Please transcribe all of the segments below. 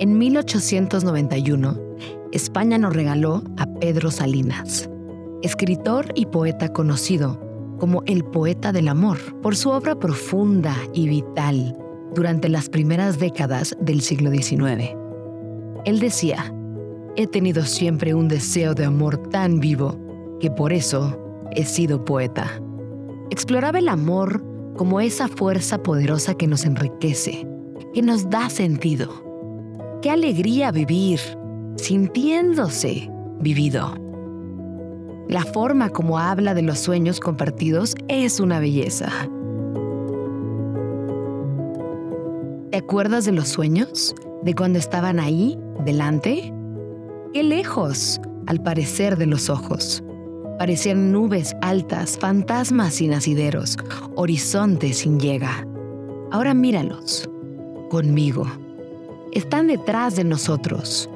En 1891, España nos regaló a Pedro Salinas, escritor y poeta conocido como el poeta del amor por su obra profunda y vital durante las primeras décadas del siglo XIX. Él decía, he tenido siempre un deseo de amor tan vivo que por eso he sido poeta. Exploraba el amor como esa fuerza poderosa que nos enriquece, que nos da sentido Qué alegría vivir, sintiéndose vivido. La forma como habla de los sueños compartidos es una belleza. ¿Te acuerdas de los sueños? ¿De cuando estaban ahí, delante? Qué lejos, al parecer de los ojos. Parecían nubes altas, fantasmas sin asideros, horizontes sin llega. Ahora míralos, conmigo están detrás de nosotros.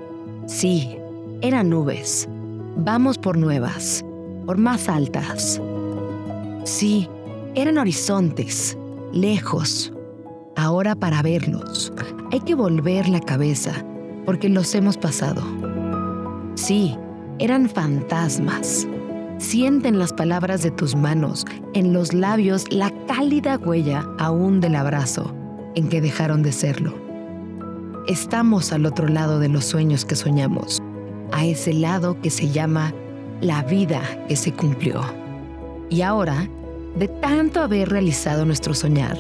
Sí, eran nubes. Vamos por nuevas, por más altas. Sí, eran horizontes, lejos. Ahora para verlos, hay que volver la cabeza, porque los hemos pasado. Sí, eran fantasmas. Sienten las palabras de tus manos, en los labios la cálida huella aún del abrazo en que dejaron de serlo. Estamos al otro lado de los sueños que soñamos, a ese lado que se llama la vida que se cumplió. Y ahora, de tanto haber realizado nuestro soñar,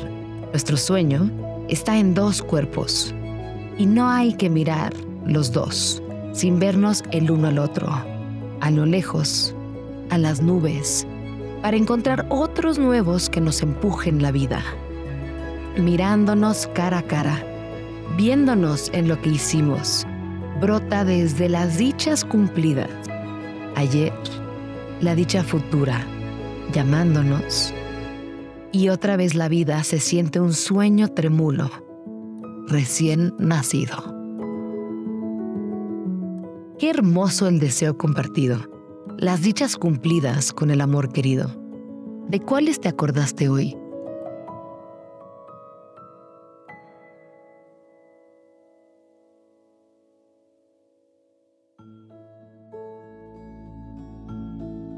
nuestro sueño está en dos cuerpos. Y no hay que mirar los dos sin vernos el uno al otro, a lo lejos, a las nubes, para encontrar otros nuevos que nos empujen la vida, mirándonos cara a cara viéndonos en lo que hicimos, brota desde las dichas cumplidas. Ayer, la dicha futura, llamándonos. Y otra vez la vida se siente un sueño tremulo, recién nacido. Qué hermoso el deseo compartido, las dichas cumplidas con el amor querido. ¿De cuáles te acordaste hoy?